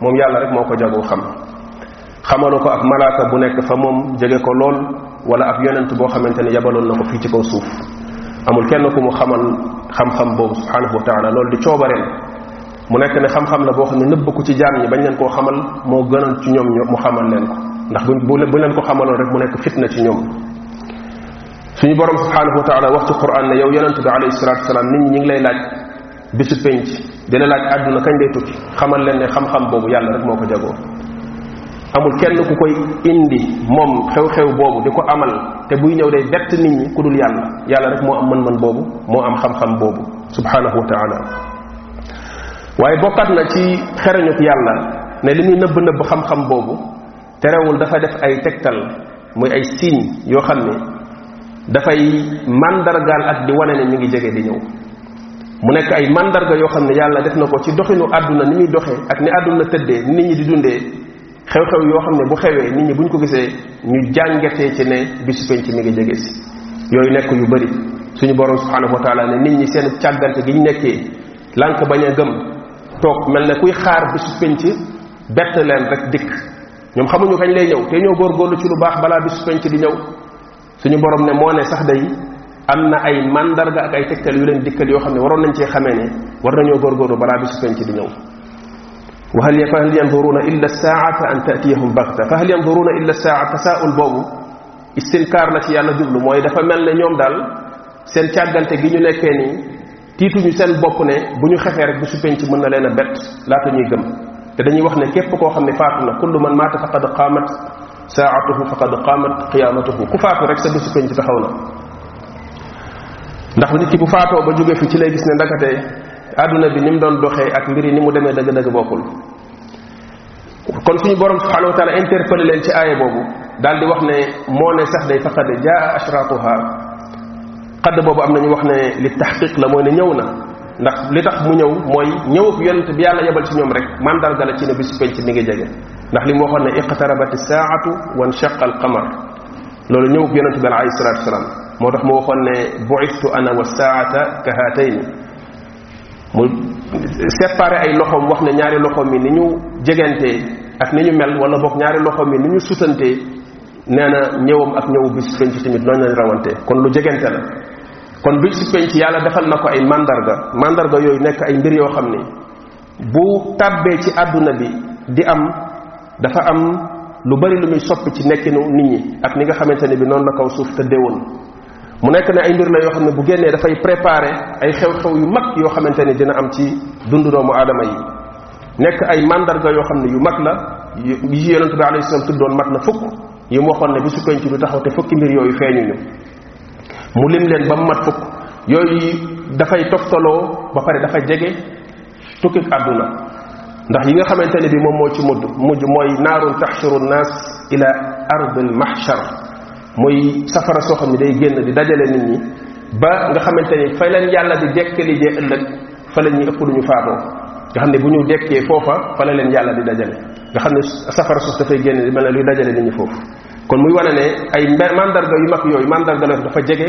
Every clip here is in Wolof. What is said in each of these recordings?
moom yàlla rek moo ko jagoo xam xamalu ko ak malaaka bu nekk fa moom jege ko lool wala ab yonent boo xamante ne yabaloon na ko fii ci kaw suuf amul kenn ku mu xamal xam-xam boobu subhanahu wa taala loolu di coobareem mu nekk ne xam-xam la boo xam ne nëbb ko ci jaam ñi bañ leen koo xamal moo gënal ci ñoom mu xamal leen ko ndax bu bu leen ko xamaloon rek mu nekk fitna ci ñoom suñu borom subhanahu wa taala wax ci quran ne yow yonent bi alayhi salatu wasalaam nit ñi ñu ngi lay laaj bisu penc dina laaj àdduna kañ lay tukki xamal leen ne xam-xam boobu yàlla rek moo ko jagoo amul kenn ku koy indi moom xew-xew boobu di ko amal te buy ñëw day bett nit ñi ku dul yàlla yàlla rek moo am mën-mën boobu moo am xam-xam boobu subhanahu wa taala waaye bokkaat na ci xereñuk yàlla ne li muy nëbb nëbb xam-xam boobu terewul dafa def ay tegtal muy ay signe yoo xam ne dafay mandargaal ak di wane ne mi ngi jege di ñëw mu nekk ay mandarga yoo xam ne yàlla def na ko ci doxinu àdduna ni muy doxee ak ni àdduna tëddee nit ñi di dundee xew-xew yoo xam ne bu xewee nit ñi buñ ko gisee ñu jàngatee ci ne bisu penc mi ngi jege si yooyu nekk yu bari suñu borom subhanahu wa taala ne nit ñi seen càggante gi ñu nekkee lànk bañ a gëm toog mel ne kuy xaar bisu penc bett leen rek dikk ñoom xamuñu kañ lay ñëw te ñoo góorgóorlu ci lu baax balaa bisu penc di ñëw suñu borom ne moo ne sax day am na ay mandarga ak ay tegtal yu leen dikkal yoo xam ne waroon nañ cee xamee ne war nañoo góorgóorlu balaa bisu penc di ñëw wa hal fa hal yanzuruna illa saata an tatiyahum baxta fa hal yanzuruna illa saa tasaul boobu istinkaar la ci yàlla jublu mooy dafa mel ne ñoom daal seen càggante gi ñu nekkee nii tiituñu seen bopp ne bu ñu xefee rek bu su penc mën na leen a bett laata ñuy gëm te dañuy wax ne képp koo xam ne faatu na kullu man maata faqad qaamat saa'atuhu faqad qaamat qiyaamatuhu ku faatu rek sa bisu penc taxaw na ndax nit ki bu faatoo ba jóge fi ci lay gis ne ndakate àdduna bi ni mu doon doxee ak mbir yi ni mu demee dëgg-dëgg bokkul kon suñu borom subhanahu wa taala interpellé leen ci aaya boobu daal di wax ne moo ne sax day faqad jaa ashratuha xadd boobu am na ñu wax ne li taxqiq la mooy ne ñëw na ndax li tax mu ñëw mooy ñëw yonent bi yàlla yebal ci ñoom rek mandarga la ci ne bisu penc mi ngi jege ndax li mu waxoon ne iqtarabat saatu wa nchaqa al qamar loolu ñëw yonent bi alayhi salatu wasalaam moo tax mu waxoon ne buistu ana wa saata ka haatayni mu séparé ay loxoom wax ne ñaari loxoom yi ni ñu jegantee ak ni ñu mel wala boog ñaari loxoom yi ni ñu sutantee nee na ñëwam ak ñëwu bis penc tamit noonu lañ rawante kon lu jegante la kon bis penc yàlla defal na ko ay mandarga mandarga yooyu nekk ay mbir yoo xam ni bu tàbbee ci àdduna bi di am dafa am lu bari lu muy soppi ci nekkinu nit ñi ak ni nga xamante ne bi noonu la kaw suuf tëddee woon mu nekk ne ay mbir la yoo xam ne bu génnee dafay préparer ay xew-xew yu mag yoo xamante ni dina am ci dundu doomu aadama yi nekk ay mandarga yoo xam ne yu mag la yi yonente bi alayhi salaam tuddoon mat na fukk yi mu waxoon ne bi su koñ ci du taxaw te fukki mbir yooyu feeñuñu mu lim leen ba mu mat fukk yooyu dafay toftaloo ba pare dafa jege tukkik àdduna ndax yi nga xamante ne bi moom moo ci mujj mujj mooy naarun taxshuru nnaas ila ardil mahshar muy safara soo xam ne day génn di dajale nit ñi ba nga xamante ni fa leen yàlla di dekkali jee ëllëg fa la ñuy ëpp lu ñu faatoo nga xam ne bu ñu dekkee foofa fa la leen yàlla di dajale nga xam ne safara sos dafay génn di mel ne luy dajale nit ñi foofu kon muy wane ne ay mandarga yu mag yooyu mandarga la dafa jege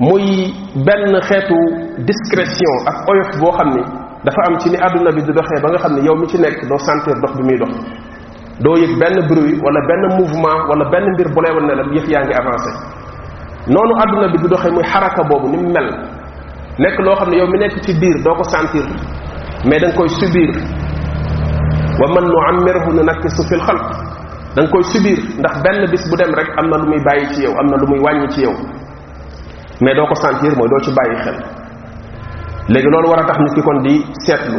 muy benn xeetu discrétion ak oyof boo xam ni dafa am ci ni àdduna bi di doxee ba nga xam ne yow mi ci nekk doo sentir dox bi muy dox doo yëg benn bruit wala benn mouvement wala benn mbir bu lay wan ne la yëf yaa ngi avancé noonu àdduna bi di doxee muy xaraka boobu ni mu mel nekk loo xam ne yow mi nekk ci biir doo ko sentir mais da nga koy subir wa man nu ammirhu nu nakkisu fil xalq da nga koy subir ndax benn bis bu dem rek am na lu muy bàyyi ci yow am na lu muy wàññi ci yow mais doo ko sentir mooy doo ci bàyyi xel léegi loolu war a tax nit ki kon di seetlu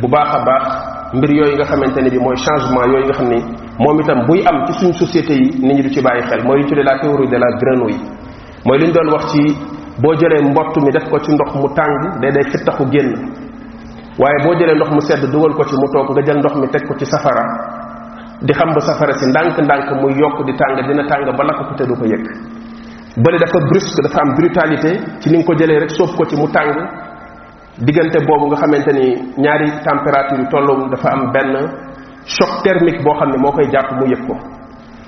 bu baax a baax mbir yooyu nga xamante ne bi mooy changement yooyu nga xam ni moom itam buy am ci suñ société yi nit ñi du ci bàyyi xel mooy li ñu tuddee la théorie de la grenouille mooy li ñu doon wax ci boo jëlee mbott mi def ko ci ndox mu tàng day day fittaxu génn waaye boo jëlee ndox mu sedd dugal ko ci mu toog nga jël ndox mi teg ko ci safara di xam ba safara si ndànk-ndànk muy yokk di tàng dina tàng ba lakk ko te du ko yëg bële dafa brusque dafa am brutalité ci ni nga ko jëlee rek soof ko ci mu tàng diggante boobu nga xamante ni ñaari température yu tolloowul dafa am benn choc thermique boo xam ne moo koy jàpp mu yëg ko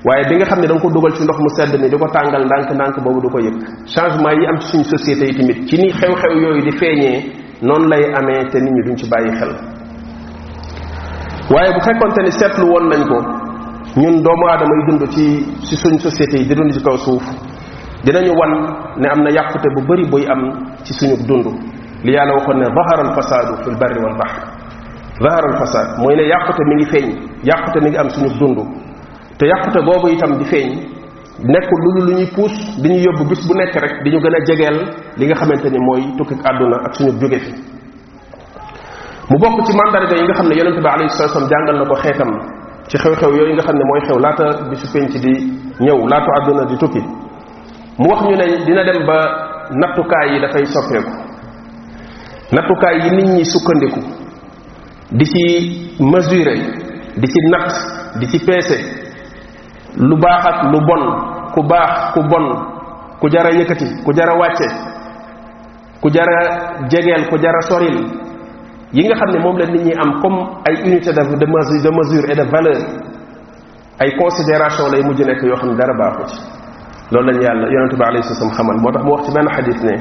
waaye bi nga xam ne da ko dugal ci ndox mu sedd ni di ko tàngal ndànk-ndànk boobu du ko yëg changement yi am ci suñu société yi tamit ci ni xew-xew yooyu di feeñee noonu lay amee te nit ñi duñ ci bàyyi xel waaye bu fekkonte ni seetlu woon nañ ko ñun doomu aadama yi dund ci ci suñ société yi di dund ci kaw suuf dinañu wan ne am na yàqute bu bari buy am ci suñu dund li yàlla waxoon ne zahara al fasaadu fil barri wal bahr zahara al fasaad mooy ne yàqute mi ngi feeñ yàqute mi ngi am suñu dund te yàqute boobu itam di feeñ nekkul lu lu ñuy puus di ñu yóbbu bis bu nekk rek di ñu gën a jegeel li nga xamante ni mooy tukki àdduna ak suñu jóge fi mu bokk ci mandarga yi nga xam ne yonente bi alayhi salatu wasallam jàngal na ko xeetam ci xew-xew yooyu nga xam ne mooy xew laata bisu penc di ñëw laata àdduna di tukki mu wax ñu ne dina dem ba nattukaay yi dafay soppeeku nattukaay yi nit ñi sukkandiku di ci mesurer di ci natt di ci peese lu baax ak lu bon ku baax ku bon ku jara yëkkati ku jara wàcce ku jara jegeel ku jara soril yi nga xam ne moom la nit ñi am comme ay unité de de mesure de mesure et de valeur ay considération lay mujj nekk yoo xam ne dara baaxu ci loolu lañu yàlla yonente bi alayhi salaam xamal moo tax mu wax ci benn xadis ne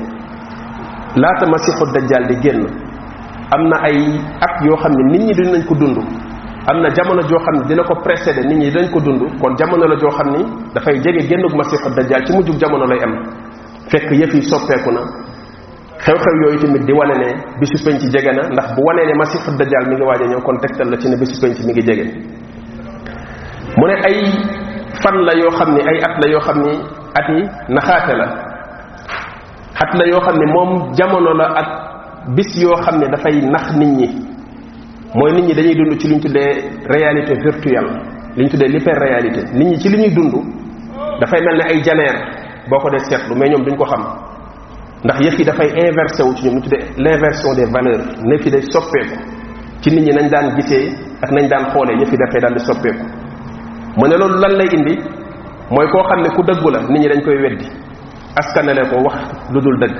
laata masiixu dajjal di génn am na ay at yoo xam ne nit ñi dinañ ko dund am na jamono joo xam ne dina ko précédé nit ñi dinañ ko dund kon jamono la joo xam ni dafay jege génnug masiixu dajjal ci mujjug jamono lay am fekk yëf yi soppeeku na xew-xew yooyu tamit di wane ne bisu penc jege na ndax bu wanee ne masiixu dajjal mi ngi waaj a ñëw kon tegtal la ci ne bisu penc mi ngi jege mu ne ay fan la yoo xam ni ay at la yoo xam ni at yi naxaate la at la yoo xam ne moom jamono la ak bis yoo xam ne dafay nax nit ñi mooy nit ñi dañuy dund ci li ñu tuddee réalité virtuelle li ñu tuddee l'hyper réalité nit ñi ci li ñuy dund dafay mel ne ay janeer boo ko dee seetlu mais ñoom duñ ko xam ndax yëf yi dafay inversé wu ci ñoom ñu tuddee l'inversion des valeurs nekk yi day soppeeku ci nit ñi nañ daan gisee ak nañ daan xoolee yëf yi dafay daal di soppeeku mu ne loolu lan lay indi mooy koo xam ne ku dëggu la nit ñi dañ koy weddi askanale ko wax lu dul dëgg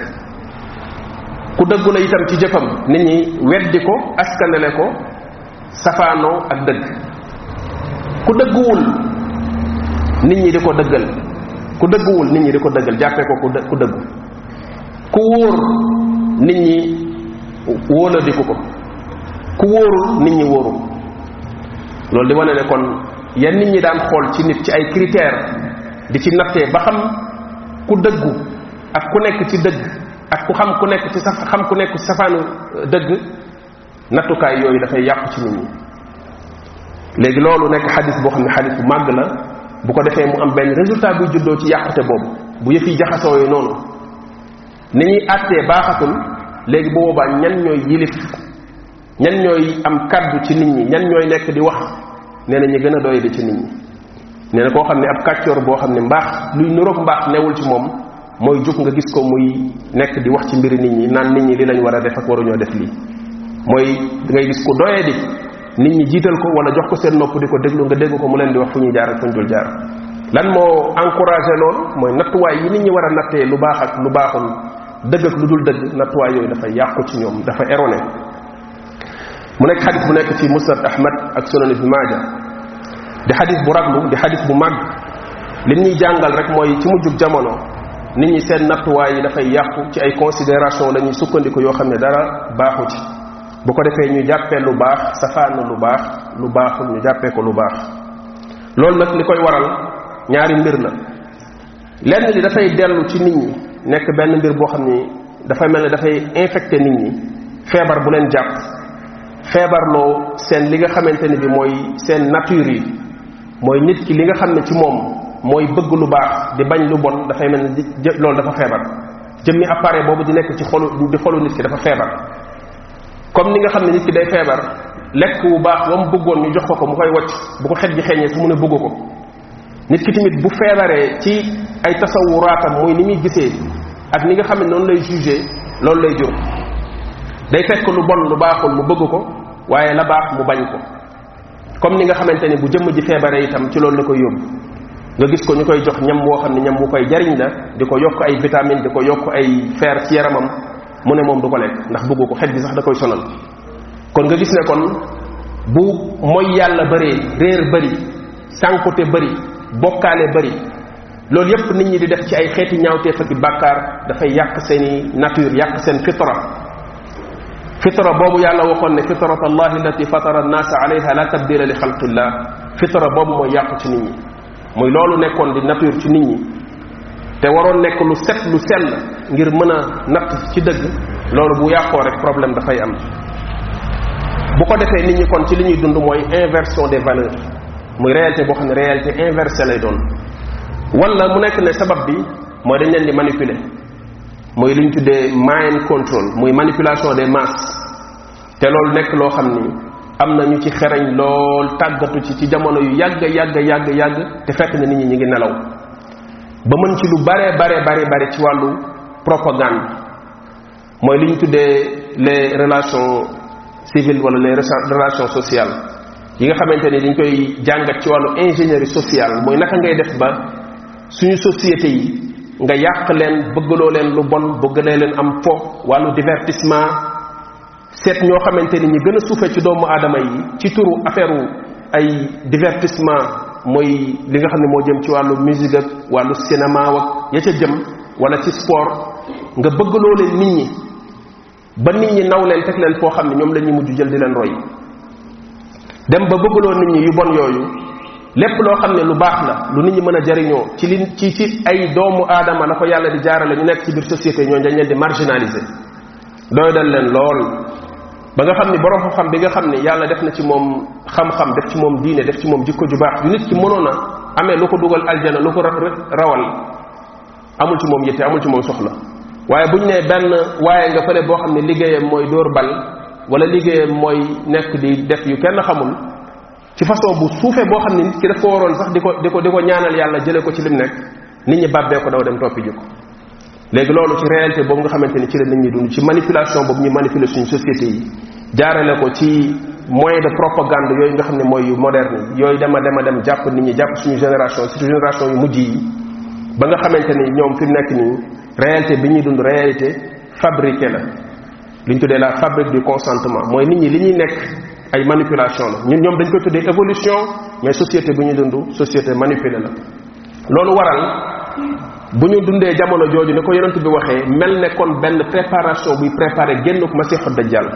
ku dëggu la itam ci jëfam nit ñi weddi ko askanale ko safaanoo ak dëgg ku dëgguwul nit ñi di ko dëggal ku dëgguwul nit ñi di ko dëggal jàppee ko ku dëggu ku wóor nit ñi wóoladiku ko ku wóorul nit ñi wóoru loolu di wane ne kon yan nit ñi daan xool ci nit ci ay critères di ci nattee ba xam ku dëggu ak ku nekk ci dëgg ak ku xam ku nekk ci saf xam ku nekk ci safaanu dëgg nattukaay yooyu dafay yàqu ci nit ñi léegi loolu nekk xadis boo xam ne xadis bu màgg la bu ko defee mu am benn résultat buy juddoo ci yàqute boobu bu yëf yi jaxasoo yooyu noonu ni ñuy àttee baaxatul léegi bu boobaa ñan ñooy yilif ñan ñooy am kàddu ci nit ñi ñan ñooy nekk di wax nee na ñu gën a doy di ci nit ñi nee na koo xam ne ab kàccoor boo xam ne mbaax luy nuroog mbaax newul ci moom mooy jóg nga gis ko muy nekk di wax ci mbiri nit ñi naan nit ñi li lañ war a def ak waruñoo def lii mooy da ngay gis ku doyee di nit ñi jiital ko wala jox ko seen nopp di ko déglu nga dégg ko mu leen di wax fu ñuy jaar ak fu ñu dul jaar lan moo encouragé loolu mooy nattuwaay yi nit ñi war a nattee lu baax ak lu baaxul dëgg ak lu dul dëgg nattuwaay yooyu dafa yàqu ci ñoom dafa erroné mu nekk xadis bu nekk ci musnad ahmad ak sunan ibn maaja di xadis bu raglu di xadis bu màgg li ñuy jàngal rek mooy ci mujjug jamono nit ñi seen nattuwaay yi dafay yàqu ci ay considération la ñuy sukkandiku yoo xam ne dara baaxu ci bu ko defee ñu jàppee lu baax safaanu lu baax lu baaxul ñu jàppee ko lu baax loolu nag li koy waral ñaari mbir la lenn li dafay dellu ci nit ñi nekk benn mbir boo xam ni dafay mel ne dafay infecté nit ñi feebar bu leen jàpp feebarloo seen li nga xamante ni bi mooy seen nature yi mooy nit ki li nga xam ne ci moom mooy bëgg lu baax di bañ lu bon dafay mel ne loolu dafa feebar jëmmi appareil boobu di nekk ci xolu di xolu nit ki dafa feebar comme ni nga xam ne nit ki day feebar lekk bu baax ba mu bëggoon ñu jox ko ko mu koy wacc bu ko xet ji xeeñee su mu ne bëgg ko nit ki tamit bu feebaree ci ay tasawuraatam mooy ni muy gisee ak ni nga xam ne noonu lay jugé loolu lay jur day fekk lu bon lu baaxul mu bëgg ko waaye la baax mu bañ ko comme ni nga xamante ni bu jëmm ji feebaree itam ci loolu la koy yóbbu nga gis ko ñu koy jox ñam woo xam ne ñam wu koy jariñ la di ko yokk ay vitamine di ko yokk ay fer ci yaramam mu ne moom du ko lekk ndax bëggu ko xet bi sax da koy sonal kon nga gis ne kon bu mooy yàlla bëree réer bëri sànkute bëri bokkaale bëri loolu yépp nit ñi di def ci ay xeeti ñaawteef ak bàkkaar dafay yàq seeni nature yàq seen fitra fitra boobu yàlla waxoon ne fitrat allahi allati fatara annaasa alayha la tabdila li xalqillah fitra boobu mooy yàqu ci nit ñi muy loolu nekkoon di nature ci nit ñi te waroon nekk lu set lu sell ngir mën a natt ci dëgg loolu bu yàqoo rek problème dafay am bu ko defee nit ñi kon ci li ñuy dund mooy inversion des valeurs muy réalité boo xam ne réalité inversée lay doon wala mu nekk ne sabab bi mooy dañ leen di manipuler mooy li ñu tuddee mind control muy manipulation des masses te loolu nekk loo xam ni am na ñu ci xereñ lool tàggatu ci ci jamono yu yàgg yàgg yàgg yàgg te fekk na nit ñi ñu ngi nelaw ba mën ci lu bare bare bare bare ci wàllu propagande mooy li ñu tuddee les relations civiles wala les relations sociales yi nga xamante ni dañ koy jàngat ci wàllu ingénierie sociale mooy naka ngay def ba suñu société yi nga yàq leen bëggaloo leen lu bon bëggalee leen am fo wàllu divertissement seet ñoo xamante ni ñi gën a suufee ci doomu aadama yi ci turu affaire ay divertissement mooy li nga xam ne moo jëm ci wàllu musique ak wàllu cinéma ak ya ca jëm wala ci sport nga bëgg loo leen nit ñi ba nit ñi naw leen teg leen foo xam ne ñoom la ñuy mujj jël di leen roy dem ba bëggloo nit ñi yu bon yooyu lépp loo xam ne lu baax la lu nit ñi mën a jariñoo ci li ci ci ay doomu aadama la ko yàlla di jaarale ñu nekk ci biir société ñoo dañ leen di marginaliser doy dal leen lool ba nga xam ni borom xam-xam bi nga xam ni yàlla def na ci moom xam-xam def ci moom diine def ci moom jikko ju baax ju nit ki mënoon a amee lu ko dugal aljana lu ko rawal amul ci moom yitte amul ci moom soxla waaye bu ñu nee benn waaye nga fële boo xam ne liggéeyam mooy dóor bal wala liggéeyam mooy nekk di def yu kenn xamul ci façon bu suufee boo xam ne nit ki daf ko waroon sax di ko di ko di ko ñaanal yàlla jëlee ko ci lim nekk nit ñi bàbbee ko daw dem toppi ji ko léegi loolu ci réalité boobu nga xamante ni ci la nit ñi dund ci manipulation boobu ñu manipuler suñu société yi jaarale ko ci moyen de propagande yooyu nga xam ne mooy yu moderne yooyu dema dema dem jàpp nit ñi jàpp suñu génération surtout génération yu mujj yi ba nga xamante ni ñoom fi mu nekk nii réalité bi ñuy dund réalité fabriquée la li ñu tuddee la fabrique du consentement mooy nit ñi li ñuy nekk ay manipulation la ñun ñoom dañ ko tuddee évolution mais société bu ñu dund société manipulée la loolu waral bu ñu dundee jamono jooju ni ko yonent bi waxee mel ne kon benn préparation buy préparé génnuk masiixu dajjal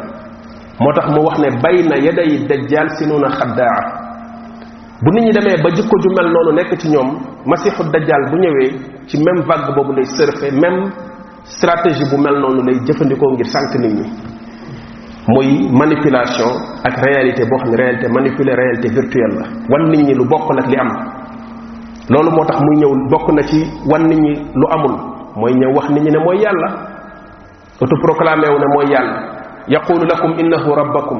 moo tax mu wax ne bay na yaday dajjal si nuuna xaddaa bu nit ñi demee ba jikko ju mel noonu nekk ci ñoom masiixu dajjal bu ñëwee ci même vague boobu lay surfer même stratégie bu mel noonu lay jëfandikoo ngir sànq nit ñi mooy manipulation ak réalité boo xam ne réalité manipulée réalité virtuelle la wan nit ñi lu bokk ak li am loolu moo tax muy ñëw bokk na ci wan nit ñi lu amul mooy ñëw wax nit ñi ne mooy yàlla autoproclamé wu ne mooy yàlla yaqulu lakum innahu rabbakum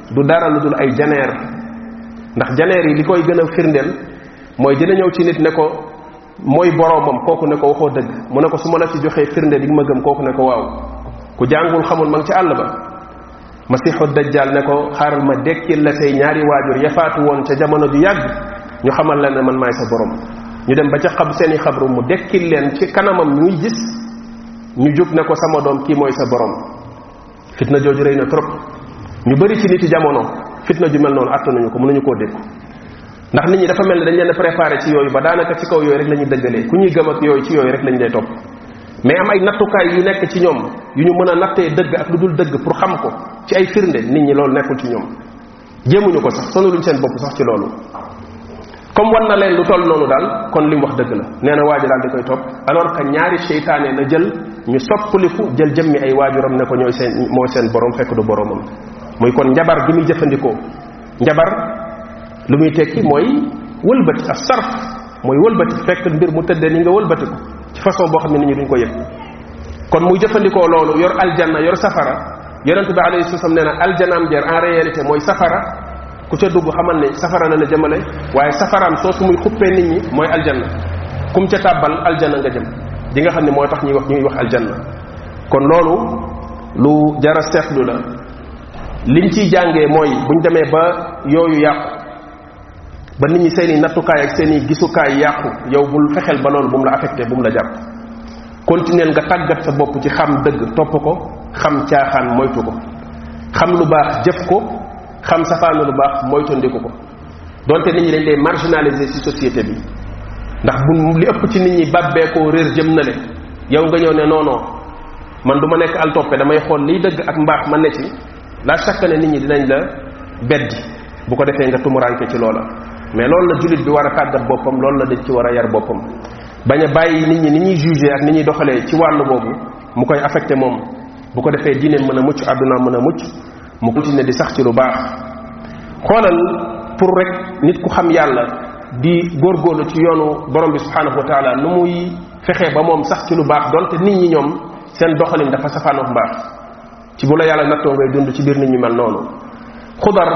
du dara lu dul ay janeer ndax janeer yi li koy gën a firndeel mooy dina ñëw ci nit ne ko mooy boroomam kooku ne ko waxoo dëgg mu ne ko su ma la ci joxee firnde di ma gëm kooku ne ko waaw ku jàngul xamul ma ngi ci àll ba masiixu dajjal ne ko xaaral ma dekkil la say ñaari waajur yafaatu woon ca jamono ju yàgg ñu xamal la ne man maay sa borom ñu dem ba ca xab seeni xabru mu dekkil leen ci kanamam ñuy gis ñu jóg ne ko sama doom kii mooy sa borom fitna jooju rëy na trop ñu bari ci nit yi jamono fitna ju mel noonu attanuñu ko mënuñu koo dégg ndax nit ñi dafa mel ne dañ leen a préparé ci yooyu ba daanaka ci kaw yooyu rek la ñuy dëggalee ku ñuy gëm ak yooyu ci yooyu rek lañ lay topp mais am ay nattukaay yu nekk ci ñoom yu ñu mën a nattee dëgg ak lu dul dëgg pour xam ko ci ay firnde nit ñi loolu nekkul ci ñoom jéemuñu ko sax sonaluñ seen bopp sax ci loolu comme wan na leen lu toll noonu daal kon li mu wax dëgg la nee na waaji daal di koy topp alors que ñaari seytaane la jël ñu soppaliku jël jëmmi ay waajuram ne ko ñooy seen mooy seen borom fekk du boromam muy kon njabar gi muy jëfandikoo njabar lu muy tekki mooy wëlbati ak sarf mooy wëlbati fekk mbir mu tëddee ni nga wëlbati ko ci façon boo xam ne nit ñi duñ ko yëg kon muy jëfandikoo loolu yor aljanna yor safara yonent bi alayhi salaam nee na aljanaam jeer en réalité mooy safara ku ca dugg xamal ne safara la la jëmale waaye safaraam soo su muy xuppee nit ñi mooy aljanna kum ca tàbbal aljanna nga jëm di nga xam ne moo tax ñuy wax ñuy wax aljanna kon loolu lu jara seetlu la liñ ciy jàngee mooy buñ demee ba yooyu yàqu ba nit ñi seen i nattukaay ak seen i gisukaay yàqu yow bul fexeel ba loolu bu mu la affecté bu mu la jàpp continuel nga tàggat sa bopp ci xam dëgg topp ko xam caaxaan moytu ko xam lu baax jëf ko xam safaanu lu baax moytu ndiku ko donte nit ñi dañ lay marginaliser ci société bi ndax bu li ëpp ci nit ñi bàbbeekoo réer jëm na le yow nga ñëw ne non man du ma nekk al toppe damay xool liy dëgg ak mbaax ma ne ci la chaque ne nit ñi dinañ la beddi bu ko defee nga tumuranke ci loola mais loolu la julit bi war a tàggat boppam loolu la dañ ci war a yar boppam bañ a bàyyi nit ñi ni ñuy jugé ak ni ñuy doxalee ci wàllu boobu mu koy affecté moom bu ko defee diine mën a mucc àdduna mën a mucc mu continuer di sax ci lu baax xoolal pour rek nit ku xam yàlla di góorgóorlu ci yoonu borom bi subhanahu wa taala nu muy fexee ba moom sax ci lu baax donte nit ñi ñoom seen doxalin dafa safaanook mbaax ci bu la yàlla nattoo ngay dund ci biir nit ñu mel noonu xudar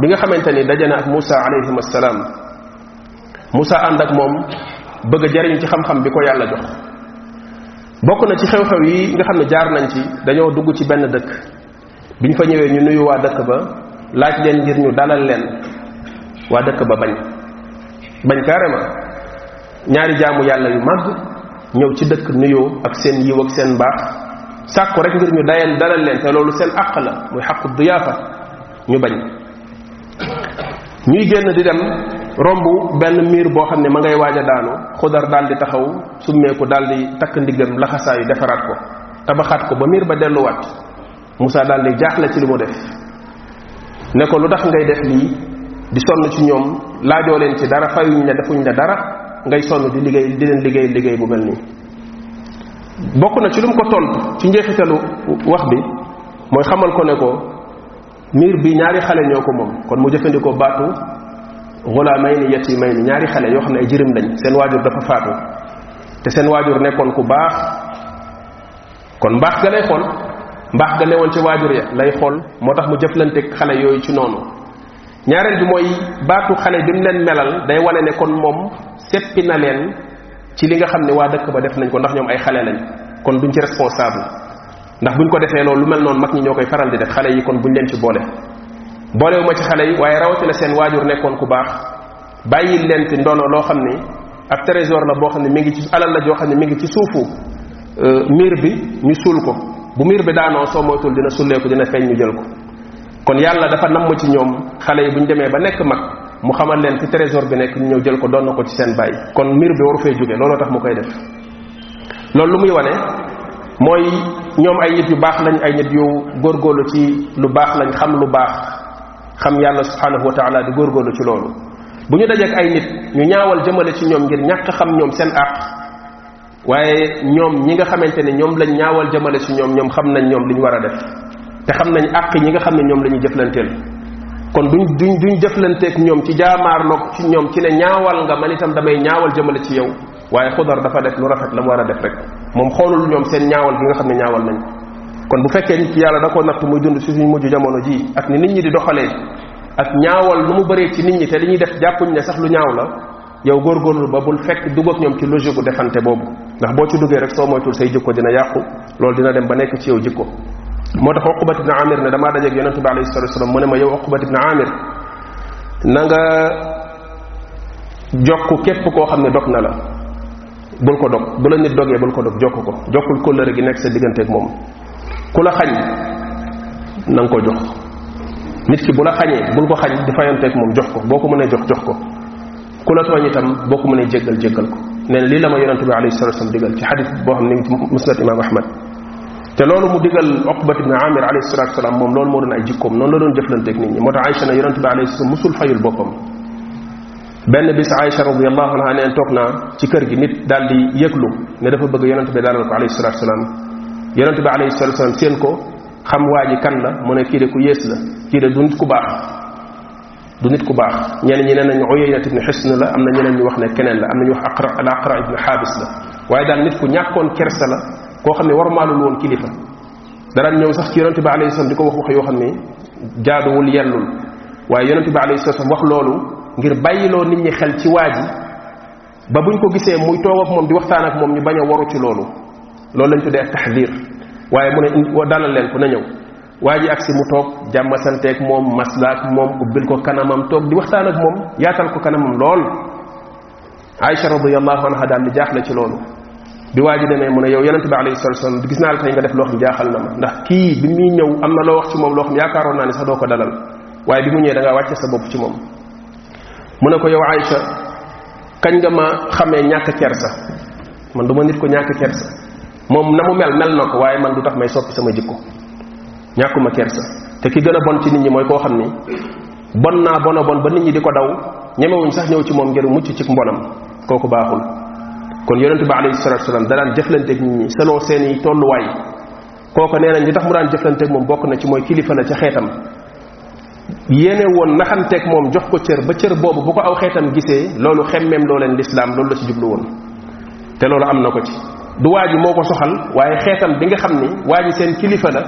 bi nga xamante ni daje na ak Moussa alayhim assalaam Moussa ànd ak moom bëgg a jariñ ci xam-xam bi ko yàlla jox bokk na ci xew-xew yi nga xam ne jaar nañ ci dañoo dugg ci benn dëkk bi ñu fa ñëwee ñu nuyu waa dëkk ba laaj leen ngir ñu dalal leen waa dëkk ba bañ bañ carrément ñaari jaamu yàlla yu màgg ñëw ci dëkk nuyoo ak seen yiw ak seen mbaax sàkku rek ngir ñu dayeen dalal leen te loolu seen àq la muy xaqu diyaafa ñu bañ ñuy génn di dem romb benn miir boo xam ne ma ngay waaj a daanu xudar daal di taxaw summeeku daal di takk ndiggam laxasaayu defaraat ko tabaxaat ko ba miir ba delluwaat Moussa daal di jaaxle ci li mu def ne ko lu tax ngay def lii di sonn ci ñoom laajoo leen ci dara fayuñ la defuñ la dara ngay sonn di liggéey di leen liggéey liggéey bu mel nii bokk na ci lu mu ko tontu ci njeexitalu wax bi mooy xamal ko ne ko miir bi ñaari xale ñoo ko moom kon mu jëfandikoo baatu xulaamayni yatimayni ñaari xale yoo xam ne ay jirim lañ seen waajur dafa faatu te seen waajur nekkoon ku baax kon mbaax ga lay xool mbaax ga newoon ci waajur ya lay xool moo tax mu jëflante xale yooyu ci noonu ñaareel bi mooy baatu xale bi mu leen melal day wane ne kon moom seppi na leen ci li nga xam ne waa dëkk ba def nañ ko ndax ñoom ay xale lañ kon duñ ci responsable ndax buñ ko defee loolu lu mel noonu mag ñi ñoo koy faral di def xale yi kon buñ leen ci boole boolewuma ci xale yi waaye rawatina seen waajur nekkoon ku baax bàyyil leen fi ndono loo xam ni ab trésor la boo xam ne mi ngi ci alal la joo xam ne mi ngi ci suufu euh, miir bi ñu suul ko bu miir bi daanoo soo moytul dina sulleeku dina feeñ ñu jël ko kon yàlla dafa namm ci ñoom xale yi bu ñu demee ba nekk mag mu xamal leen fi trésor bi nekk ñu ñëw jël ko doon na ko ci seen bàyyi kon miir bi waru fay jóge looloo tax mu koy def loolu lu muy wane mooy ñoom ay nit yu baax lañ ay nit yu góorgóorlu ci lu baax lañ xam lu baax xam yàlla subhanahu wa taala di góorgóorlu ci loolu bu ñu dajeek ay nit ñu ñaawal jëmale ci ñoom ngir ñàkk xam ñoom seen àq waaye ñoom ñi nga xamante ne ñoom lañ ñaawal jëmale ci ñoom ñoom xam nañ ñoom li ñu war a def te xam nañ àq ñi nga xam ne ñoom la ñuy jëflanteel kon duñ duñ duñ jëflanteeg ñoom ci jaamaarloog ci ñoom ci ne ñaawal nga man itam damay ñaawal jëmale ci yow waaye xudar dafa def lu rafet la mu war a def rek moom xoolul ñoom seen ñaawal bi nga xam ne ñaawal nañ kon bu fekkee nit ki yàlla da ko natt muy dund si suñu mujj jamono ji ak ni nit ñi di doxalee ak ñaawal lu mu bëree ci nit ñi te li ñuy def jàppuñ ne sax lu ñaaw la yow góorgóorlu ba bul fekk dugg ak ñoom ci logique gu defante boobu ndax boo ci duggee rek soo moytul say jikko dina yàqu loolu dina dem ba nekk ci yow jikko moo tax uqubat ibn amir ne damaa dajeeg yonente bi alayhi salatu wasalam mu ne ma yow uqubat ibn amir na nga jokk képp koo xam ne dog na la bul ko dog bu la nit dogee bul ko dog jokk ko jokkul kóllëre gi nekk sa digganteeg moom ku la xañ na ko jox nit ki bu la xañee bul ko xañ di fayanteeg moom jox ko boo ko mënee jox jox ko ku la tooñ itam boo ko mënee jéggal jéggal ko nee na lii la ma yonente bi alayhi salatu wasallam digal ci xadis boo xam ne musnad imam ahmad te loolu mu digal Uqbat ibn Amir alayhi salatu wasalaam moom loolu moo doon ay jikkoom noonu la doon jëflanteeg nit ñi moo tax Aïcha ne yonente bi alayhi salaam musul fayul boppam benn bis Aïcha radiallahu anha neen toog naa ci kër gi nit daal di yëglu ne dafa bëgg yonente bi dalal ko alayhi salatu wasalaam yonente bi alayhi salatu wasalaam seen ko xam waa ji kan la mu ne kii de ku yées la kii de du nit ku baax du nit ku baax ñenn ñi nee nañ Uyaynat ibn Hisn la am na ñeneen ñu wax ne keneen la am na ñu wax Aqra al Aqra ibn Habis la waaye daal nit ku ñàkkoon kersa la koo xam ne war maalul woon kilifa daraan ñëw sax ci yonente bi alayhi salaam di ko wax wax yoo xam ne jaaduwul yellul waaye yonente bi alayhi salaam wax loolu ngir bàyyiloo nit ñi xel ci waa ji ba buñ ko gisee muy toog ak moom di waxtaan ak moom ñu bañ a waru ci loolu loolu lañ tuddee ak taxdir waaye mu ne dalal leen ko na ñëw waa ji agsi mu toog jàmm santeeg moom maslaak moom ubbil ko kanamam toog di waxtaan ak moom yaatal ko kanamam lool Aïcha radiyallahu anha daal di jaaxle ci loolu bi waa ji demee mu ne yow yonente bi alayhi salatu wasallam gis naa la tey nga def loo xam jaaxal na ma ndax kii bi muy ñëw am na loo wax ci moom loo xam yaakaaroon naa ne sax doo ko dalal waaye bi mu ñëwee da ngaa wàcce sa bopp ci moom mu ne ko yow Aïcha kañ nga ma xamee ñàkk kersa man du ma nit ko ñàkk kersa moom na mu mel mel na ko waaye man du tax may soppi sama jikko ñàkkuma kersa te ki gën a bon ci nit ñi mooy koo xam ni bon naa bona bon ba nit ñi di ko daw ñemewuñ sax ñëw ci moom ngir mucc ci mbonam kooku baaxul kon yonente bi alayhi salatu wasalaam da daan jëflanteeg nit ñi selon seen i tolluwaay kooku nee nañ li tax mu daan jëflanteeg moom bokk na ci mooy kilifa la ca xeetam yéene woon naxanteeg moom jox ko cër ba cër boobu bu ko aw xeetam gisee loolu xemmeem loo leen lislaam loolu la ci jublu woon te loolu am na ko ci du waa ji moo ko soxal waaye xeetam bi nga xam ni waa ji seen kilifa la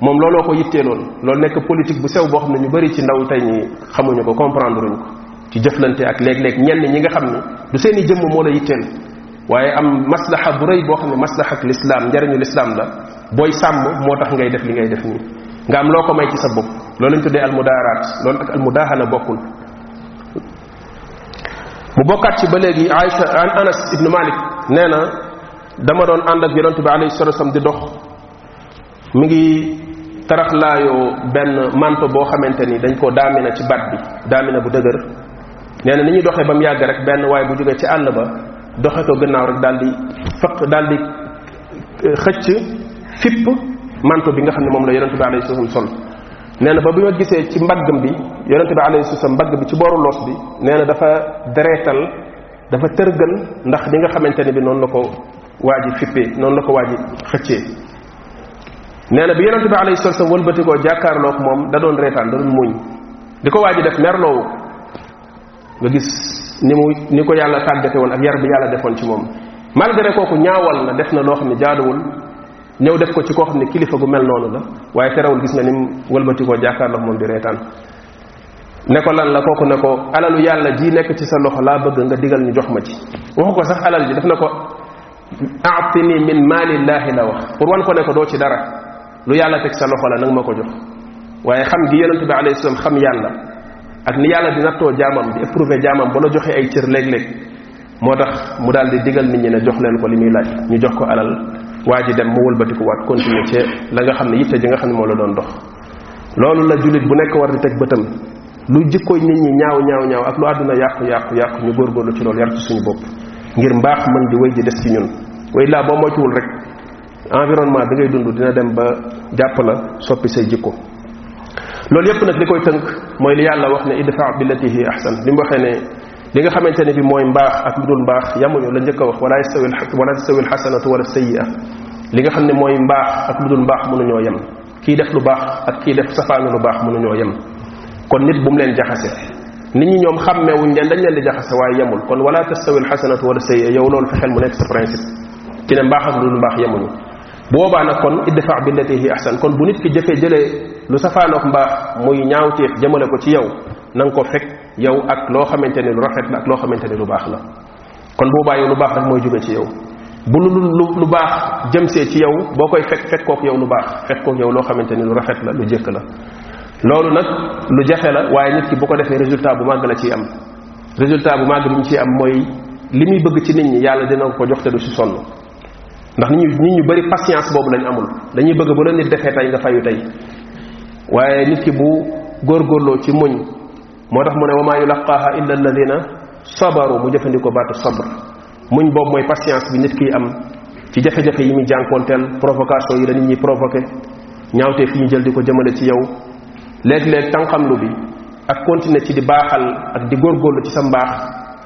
moom looloo ko yitteeloon loolu nekk politique bu sew boo xam ne ñu bari ci ndaw tey ñi xamuñu ko comprendre ñu ko ci jëflante ak léeg-léeg ñenn ñi nga xam ne du seen i jëmm moo la yitteel waaye am maslaxa bu rëy boo xam ne maslaxa ak lislaam njariñu lislaam la booy sàmm moo tax ngay def li ngay def nii nga am loo ko may ci sa bopp loolu lañ tuddee almudaaraat loolu ak almudaahana bokkul mu bokkaat ci ba léegi Aïcha an Anas ibnu Malik nee na dama doon ànd ak yonente bi alayhi salatu wasallam di dox mu ngi taraxlaayoo benn manto boo xamante ni dañ ko daamina ci bat bi daamina bu dëgër nee na ni ñu doxee ba mu yàgg rek benn waay bu jógee ci àll ba doxe ko gannaaw rek daal di fëq daal di euh, xëcc fipp manto bi nga xam ne moom la yonente bi alayhi salaam sol nee na ba bi ma gisee ci mbaggam bi yonente bi alayhi salaam mbagg bi ci booru loos bi nee na dafa dereetal dafa tërgal ndax li nga xamante ne bi noonu la ko waa ji fippee noonu la ko waa ji xëccee nee na bi yonente bi alayhi salatu wasallam wëlbati koo jàkkaarloog moom da doon reetaan da doon muñ di ko waa ji def merloowu nga gis ni mu ni ko yàlla tàggate woon ak yar bi yàlla defoon ci moom malgré kooku ñaawal na def na loo xam ne jaaduwul ñëw def ko ci koo xam ne kilifa gu mel noonu la waaye terewul gis nga ni mu wëlbati koo jàkkaarloog moom di reetaan ne ko lan la kooku ne ko alalu yàlla ji nekk ci sa loxo laa bëgg nga digal ñu jox ma ci waxu ko sax alal ji daf ne ko aatini min maalillahi la wax pour wan ko ne ko doo ci dara lu yàlla teg sa loxo la nanga ma ko jox waaye xam gi yonent bi alayhi salaam xam yàlla ak ni yàlla di nattoo jaamam di éprouver jaamam ba la joxe ay cër léeg-léeg moo tax mu daal di digal nit ñi ne jox leen ko li muy laaj ñu jox ko alal waa ji dem mu wëlbatiku waat continuer ci la nga xam ne yitte ji nga xam ne moo la doon dox loolu la jullit bu nekk war di teg bëtam lu jikkoy nit ñi ñaaw ñaaw ñaaw ak lu àdduna yàqu yàqu yàqu ñu góorgóorlu ci loolu yar ci suñu bopp ngir mbaax mën di wéy di des ci ñun way laa boo moytuwul rek environnement bi ngay dund dina dem ba jàpp la soppi say jikko loolu yépp nag li koy tënk mooy li yàlla wax ne idfa billati hi ahsan li mu waxee ne li nga xamante ne bi mooy mbaax ak lu dul mbaax yamuñu la njëkk a wax wala yastawi wala tastawi alxasanatu wala sayyi'a li nga xam ne mooy mbaax ak lu dul mbaax mënuñoo yem kii def lu baax ak kii def safaanu lu baax mënuñoo yem kon nit bu mu leen jaxase nit ñi ñoom xàmmeewuñ leen dañ leen di jaxase waaye yemul kon wala tastawi alxasanatu wala sayyi'a yow loolu fexeel mu nekk sa principe ci ne mbaax ak lu dul mbaax yemuñu bu boobaa nag kon idfa billati hi ahsan kon bu nit ki jëfee jëlee lu safaanook mbaax muy ñaawteef jëmale ko ci yow na nga ko fekk yow ak loo xamante ne lu rafet la ak loo xamante ne lu baax la kon boobaa yow lu baax rek mooy jóge ci yow bu lu lu lu baax jëm see ci yow boo koy fekk fekk kook yow lu baax fekk kook yow loo xamante ni lu rafet la lu jëkk la loolu nag lu jafe la waaye nit ki bu ko defee résultat bu màgg la ciy am résultat bu màgg bi mu ciy am mooy li muy bëgg ci nit ñi yàlla dina ko jox te du si sonn ndax nit ñu nit ñu bari patience boobu lañ amul dañuy bëgg bu leen nit defee tey nga fayu tey waaye nit ki bu góorgóorloo ci muñ moo tax mu ne wamaa yulaqaaha illa alladina sabaru mu jëfandikoo baatu sabr muñ boobu mooy patience bi nit kiy am ci jafe-jafe yi muy jànkoonteel provocation yi la nit ñi provoqué ñaawtee fi ñu jël di ko jëmale ci yow léeg-léeg tànqamlu bi ak continuer ci di baaxal ak di góorgóorlu ci sa mbaax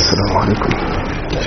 asalaamaaleykum